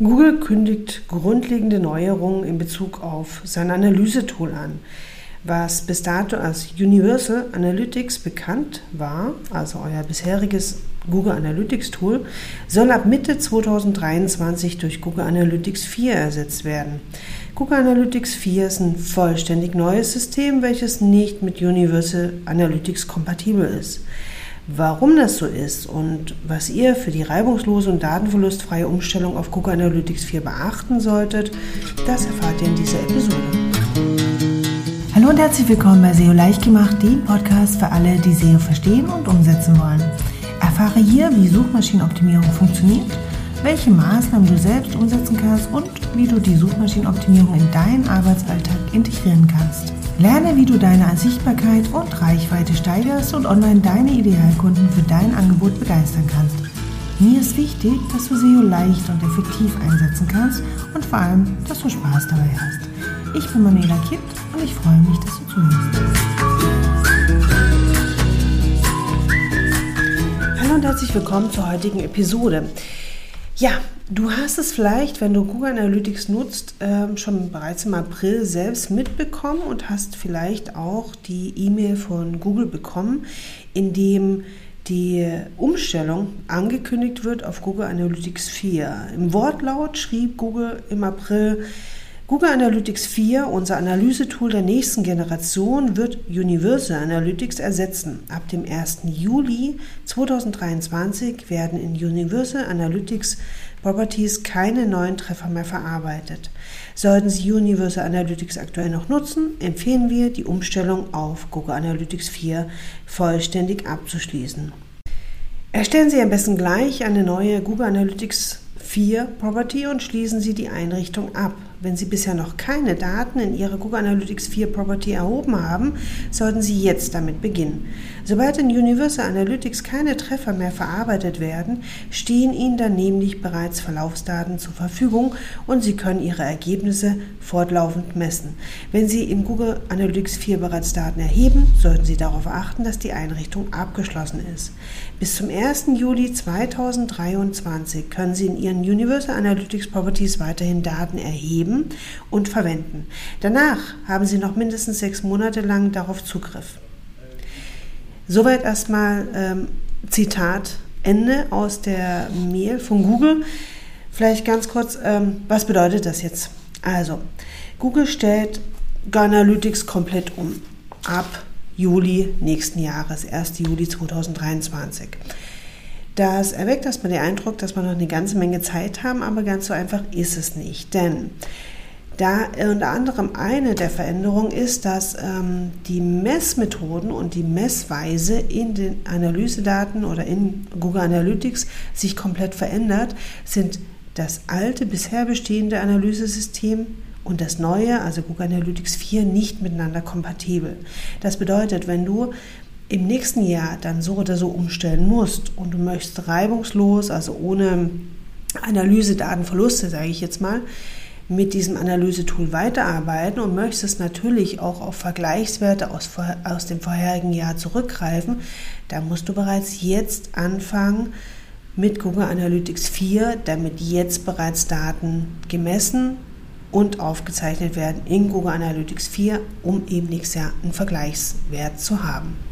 Google kündigt grundlegende Neuerungen in Bezug auf sein Analysetool an. Was bis dato als Universal Analytics bekannt war, also euer bisheriges Google Analytics Tool, soll ab Mitte 2023 durch Google Analytics 4 ersetzt werden. Google Analytics 4 ist ein vollständig neues System, welches nicht mit Universal Analytics kompatibel ist. Warum das so ist und was ihr für die reibungslose und datenverlustfreie Umstellung auf Google Analytics 4 beachten solltet, das erfahrt ihr in dieser Episode. Hallo und herzlich willkommen bei SEO leicht gemacht, dem Podcast für alle, die SEO verstehen und umsetzen wollen. Erfahre hier, wie Suchmaschinenoptimierung funktioniert, welche Maßnahmen du selbst umsetzen kannst und wie du die Suchmaschinenoptimierung in deinen Arbeitsalltag integrieren kannst. Lerne, wie du deine Sichtbarkeit und Reichweite steigerst und online deine Idealkunden für dein Angebot begeistern kannst. Mir ist wichtig, dass du SEO leicht und effektiv einsetzen kannst und vor allem, dass du Spaß dabei hast. Ich bin Manuela Kipp und ich freue mich, dass du zuhörst. Hallo und herzlich willkommen zur heutigen Episode. Ja, du hast es vielleicht, wenn du Google Analytics nutzt, ähm, schon bereits im April selbst mitbekommen und hast vielleicht auch die E-Mail von Google bekommen, in dem die Umstellung angekündigt wird auf Google Analytics 4. Im Wortlaut schrieb Google im April, Google Analytics 4, unser Analysetool der nächsten Generation, wird Universal Analytics ersetzen. Ab dem 1. Juli 2023 werden in Universal Analytics Properties keine neuen Treffer mehr verarbeitet. Sollten Sie Universal Analytics aktuell noch nutzen, empfehlen wir, die Umstellung auf Google Analytics 4 vollständig abzuschließen. Erstellen Sie am besten gleich eine neue Google Analytics 4 Property und schließen Sie die Einrichtung ab. Wenn Sie bisher noch keine Daten in Ihrer Google Analytics 4 Property erhoben haben, sollten Sie jetzt damit beginnen. Sobald in Universal Analytics keine Treffer mehr verarbeitet werden, stehen Ihnen dann nämlich bereits Verlaufsdaten zur Verfügung und Sie können Ihre Ergebnisse fortlaufend messen. Wenn Sie in Google Analytics 4 bereits Daten erheben, sollten Sie darauf achten, dass die Einrichtung abgeschlossen ist. Bis zum 1. Juli 2023 können Sie in Ihren Universal Analytics Properties weiterhin Daten erheben geben und verwenden. Danach haben Sie noch mindestens sechs Monate lang darauf Zugriff. Soweit erstmal ähm, Zitat Ende aus der Mail von Google. Vielleicht ganz kurz, ähm, was bedeutet das jetzt? Also, Google stellt Analytics komplett um. Ab Juli nächsten Jahres, 1. Juli 2023. Das erweckt erstmal den Eindruck, dass wir noch eine ganze Menge Zeit haben, aber ganz so einfach ist es nicht. Denn da unter anderem eine der Veränderungen ist, dass ähm, die Messmethoden und die Messweise in den Analysedaten oder in Google Analytics sich komplett verändert, sind das alte, bisher bestehende Analysesystem und das neue, also Google Analytics 4, nicht miteinander kompatibel. Das bedeutet, wenn du im nächsten Jahr dann so oder so umstellen musst und du möchtest reibungslos, also ohne Analysedatenverluste, sage ich jetzt mal, mit diesem Analysetool weiterarbeiten und möchtest natürlich auch auf Vergleichswerte aus, aus dem vorherigen Jahr zurückgreifen, dann musst du bereits jetzt anfangen mit Google Analytics 4, damit jetzt bereits Daten gemessen und aufgezeichnet werden in Google Analytics 4, um eben nächstes Jahr einen Vergleichswert zu haben.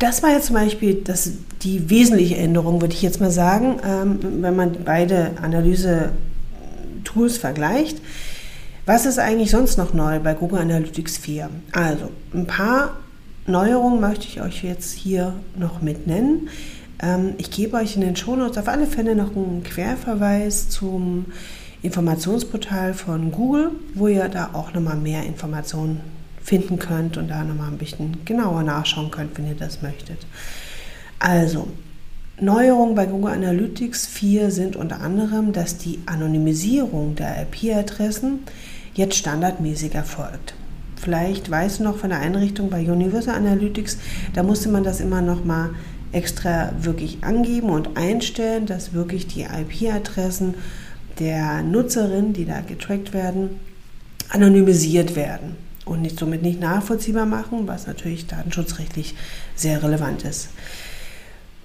Das war jetzt zum Beispiel das, die wesentliche Änderung, würde ich jetzt mal sagen, ähm, wenn man beide Analyse-Tools vergleicht. Was ist eigentlich sonst noch neu bei Google Analytics 4? Also, ein paar Neuerungen möchte ich euch jetzt hier noch mit nennen. Ähm, ich gebe euch in den Shownotes auf alle Fälle noch einen Querverweis zum Informationsportal von Google, wo ihr da auch nochmal mehr Informationen finden könnt und da nochmal ein bisschen genauer nachschauen könnt, wenn ihr das möchtet. Also, Neuerungen bei Google Analytics 4 sind unter anderem, dass die Anonymisierung der IP-Adressen jetzt standardmäßig erfolgt. Vielleicht weißt du noch von der Einrichtung bei Universal Analytics, da musste man das immer noch mal extra wirklich angeben und einstellen, dass wirklich die IP-Adressen der Nutzerin, die da getrackt werden, anonymisiert werden und nicht, somit nicht nachvollziehbar machen, was natürlich datenschutzrechtlich sehr relevant ist.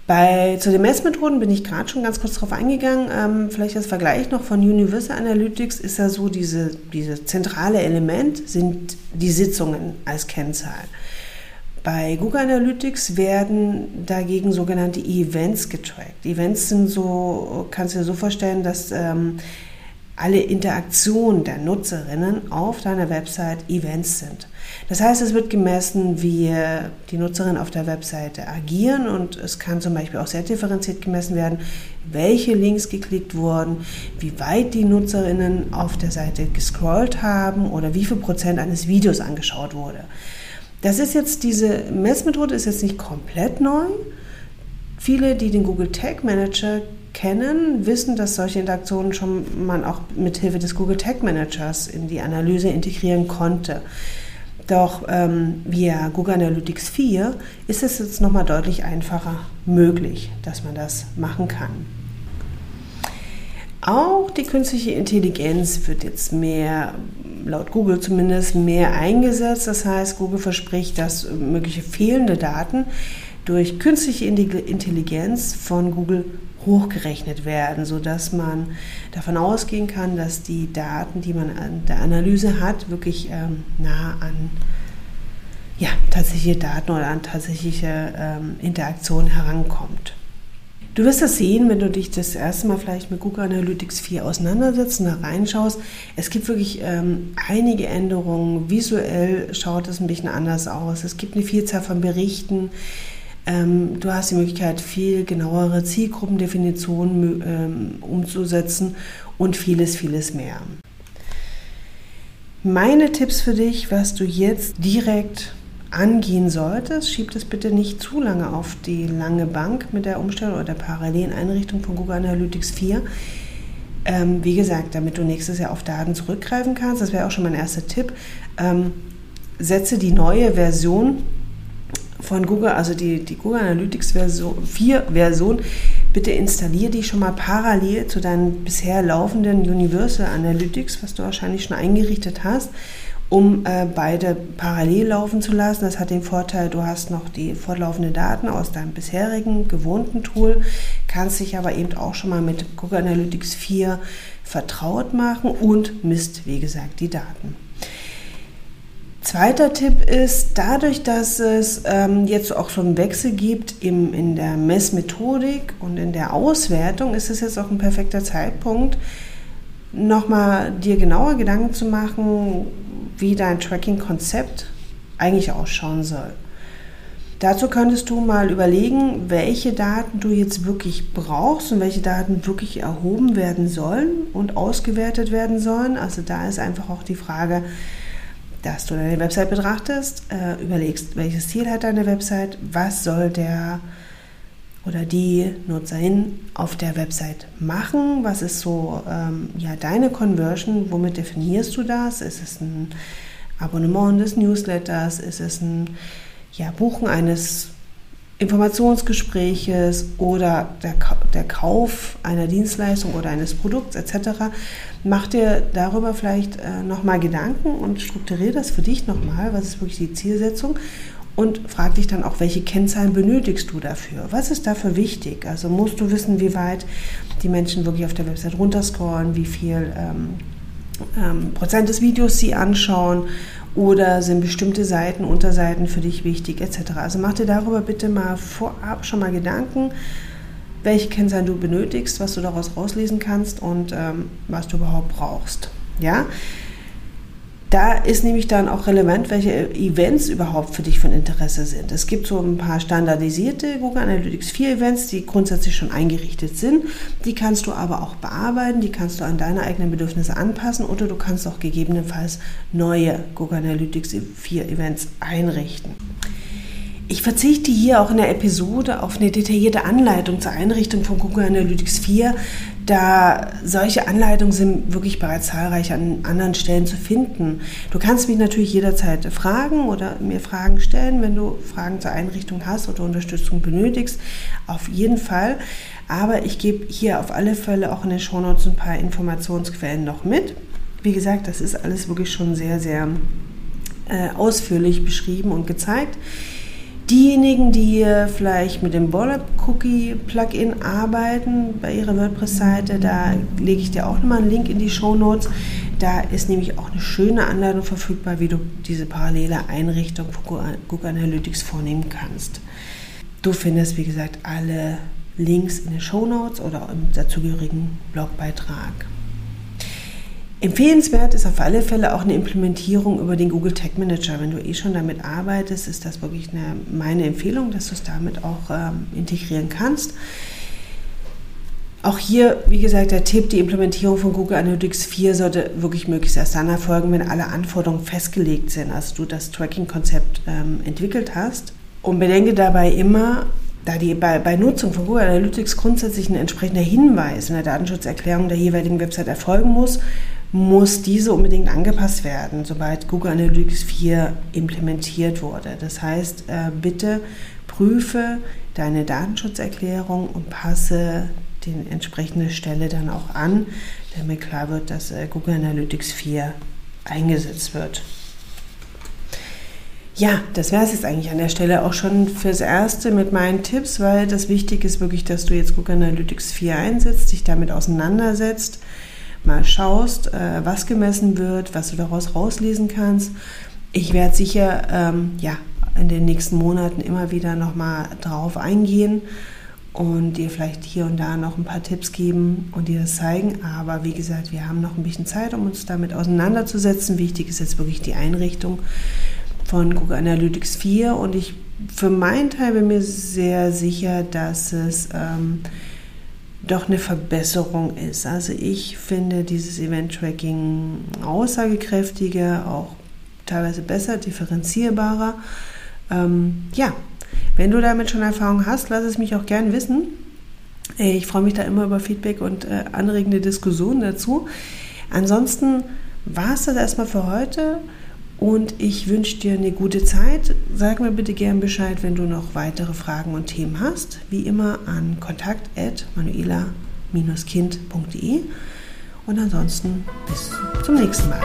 Bei, zu den Messmethoden bin ich gerade schon ganz kurz drauf eingegangen. Ähm, vielleicht als Vergleich noch von Universal Analytics ist ja so, diese, diese zentrale Element sind die Sitzungen als Kennzahl. Bei Google Analytics werden dagegen sogenannte Events getrackt. Events sind so, kannst du dir so vorstellen, dass ähm, alle Interaktionen der Nutzerinnen auf deiner Website Events sind. Das heißt, es wird gemessen, wie die Nutzerinnen auf der Webseite agieren und es kann zum Beispiel auch sehr differenziert gemessen werden, welche Links geklickt wurden, wie weit die Nutzerinnen auf der Seite gescrollt haben oder wie viel Prozent eines Videos angeschaut wurde. Das ist jetzt diese Messmethode ist jetzt nicht komplett neu. Viele, die den Google Tag Manager kennen, wissen, dass solche Interaktionen schon man auch mit Hilfe des Google Tag Managers in die Analyse integrieren konnte. Doch ähm, via Google Analytics 4 ist es jetzt nochmal deutlich einfacher möglich, dass man das machen kann. Auch die künstliche Intelligenz wird jetzt mehr, laut Google zumindest, mehr eingesetzt. Das heißt, Google verspricht, dass mögliche fehlende Daten durch künstliche Intelligenz von Google hochgerechnet werden, sodass man davon ausgehen kann, dass die Daten, die man an der Analyse hat, wirklich ähm, nah an ja, tatsächliche Daten oder an tatsächliche ähm, Interaktionen herankommt. Du wirst das sehen, wenn du dich das erste Mal vielleicht mit Google Analytics 4 auseinandersetzt und da reinschaust. Es gibt wirklich ähm, einige Änderungen. Visuell schaut es ein bisschen anders aus. Es gibt eine Vielzahl von Berichten. Ähm, du hast die Möglichkeit, viel genauere Zielgruppendefinitionen ähm, umzusetzen und vieles, vieles mehr. Meine Tipps für dich, was du jetzt direkt angehen solltest, schieb das bitte nicht zu lange auf die lange Bank mit der Umstellung oder der parallelen Einrichtung von Google Analytics 4. Ähm, wie gesagt, damit du nächstes Jahr auf Daten zurückgreifen kannst, das wäre auch schon mein erster Tipp, ähm, setze die neue Version von Google, also die, die Google Analytics Version 4 Version, bitte installiere die schon mal parallel zu deinen bisher laufenden Universal Analytics, was du wahrscheinlich schon eingerichtet hast, um äh, beide parallel laufen zu lassen. Das hat den Vorteil, du hast noch die fortlaufenden Daten aus deinem bisherigen gewohnten Tool, kannst dich aber eben auch schon mal mit Google Analytics 4 vertraut machen und misst, wie gesagt, die Daten. Zweiter Tipp ist, dadurch, dass es ähm, jetzt auch schon einen Wechsel gibt im, in der Messmethodik und in der Auswertung, ist es jetzt auch ein perfekter Zeitpunkt, nochmal dir genauer Gedanken zu machen, wie dein Tracking-Konzept eigentlich ausschauen soll. Dazu könntest du mal überlegen, welche Daten du jetzt wirklich brauchst und welche Daten wirklich erhoben werden sollen und ausgewertet werden sollen. Also da ist einfach auch die Frage, dass du deine Website betrachtest, äh, überlegst, welches Ziel hat deine Website, was soll der oder die Nutzerin auf der Website machen, was ist so ähm, ja, deine Conversion, womit definierst du das? Ist es ein Abonnement des Newsletters? Ist es ein ja, Buchen eines Informationsgespräches oder der, der Kauf einer Dienstleistung oder eines Produkts etc. Mach dir darüber vielleicht äh, nochmal Gedanken und strukturiere das für dich nochmal, was ist wirklich die Zielsetzung und frag dich dann auch, welche Kennzahlen benötigst du dafür? Was ist dafür wichtig? Also musst du wissen, wie weit die Menschen wirklich auf der Website runterscrollen, wie viel ähm, ähm, Prozent des Videos sie anschauen oder sind bestimmte Seiten, Unterseiten für dich wichtig etc. Also mach dir darüber bitte mal vorab schon mal Gedanken, welche Kennzahlen du benötigst, was du daraus rauslesen kannst und ähm, was du überhaupt brauchst. Ja, da ist nämlich dann auch relevant, welche Events überhaupt für dich von Interesse sind. Es gibt so ein paar standardisierte Google Analytics 4 Events, die grundsätzlich schon eingerichtet sind. Die kannst du aber auch bearbeiten, die kannst du an deine eigenen Bedürfnisse anpassen oder du kannst auch gegebenenfalls neue Google Analytics 4 Events einrichten. Ich verzichte hier auch in der Episode auf eine detaillierte Anleitung zur Einrichtung von Google Analytics 4, da solche Anleitungen sind wirklich bereits zahlreich an anderen Stellen zu finden. Du kannst mich natürlich jederzeit fragen oder mir Fragen stellen, wenn du Fragen zur Einrichtung hast oder Unterstützung benötigst. Auf jeden Fall. Aber ich gebe hier auf alle Fälle auch in den Shownotes ein paar Informationsquellen noch mit. Wie gesagt, das ist alles wirklich schon sehr, sehr äh, ausführlich beschrieben und gezeigt. Diejenigen, die vielleicht mit dem Bollab Cookie Plugin arbeiten bei ihrer WordPress-Seite, da lege ich dir auch nochmal einen Link in die Show Notes. Da ist nämlich auch eine schöne Anleitung verfügbar, wie du diese parallele Einrichtung von Google Analytics vornehmen kannst. Du findest, wie gesagt, alle Links in den Show Notes oder im dazugehörigen Blogbeitrag. Empfehlenswert ist auf alle Fälle auch eine Implementierung über den Google Tag Manager. Wenn du eh schon damit arbeitest, ist das wirklich eine, meine Empfehlung, dass du es damit auch ähm, integrieren kannst. Auch hier, wie gesagt, der Tipp, die Implementierung von Google Analytics 4 sollte wirklich möglichst erst dann erfolgen, wenn alle Anforderungen festgelegt sind, also du das Tracking-Konzept ähm, entwickelt hast. Und bedenke dabei immer, da die bei, bei Nutzung von Google Analytics grundsätzlich ein entsprechender Hinweis in der Datenschutzerklärung der jeweiligen Website erfolgen muss, muss diese unbedingt angepasst werden, sobald Google Analytics 4 implementiert wurde. Das heißt, äh, bitte prüfe deine Datenschutzerklärung und passe die entsprechende Stelle dann auch an, damit klar wird, dass äh, Google Analytics 4 eingesetzt wird. Ja, das wäre es jetzt eigentlich an der Stelle auch schon fürs Erste mit meinen Tipps, weil das Wichtige ist wirklich, dass du jetzt Google Analytics 4 einsetzt, dich damit auseinandersetzt, mal schaust, äh, was gemessen wird, was du daraus rauslesen kannst. Ich werde sicher ähm, ja, in den nächsten Monaten immer wieder nochmal drauf eingehen und dir vielleicht hier und da noch ein paar Tipps geben und dir das zeigen. Aber wie gesagt, wir haben noch ein bisschen Zeit, um uns damit auseinanderzusetzen. Wichtig ist jetzt wirklich die Einrichtung von Google Analytics 4 und ich für meinen Teil bin mir sehr sicher, dass es ähm, doch eine Verbesserung ist. Also ich finde dieses Event-Tracking aussagekräftiger, auch teilweise besser, differenzierbarer. Ähm, ja, wenn du damit schon Erfahrung hast, lass es mich auch gern wissen. Ich freue mich da immer über Feedback und äh, anregende Diskussionen dazu. Ansonsten war es das erstmal für heute. Und ich wünsche dir eine gute Zeit. Sag mir bitte gern Bescheid, wenn du noch weitere Fragen und Themen hast. Wie immer an kontakt.manuela-kind.de. Und ansonsten bis zum nächsten Mal.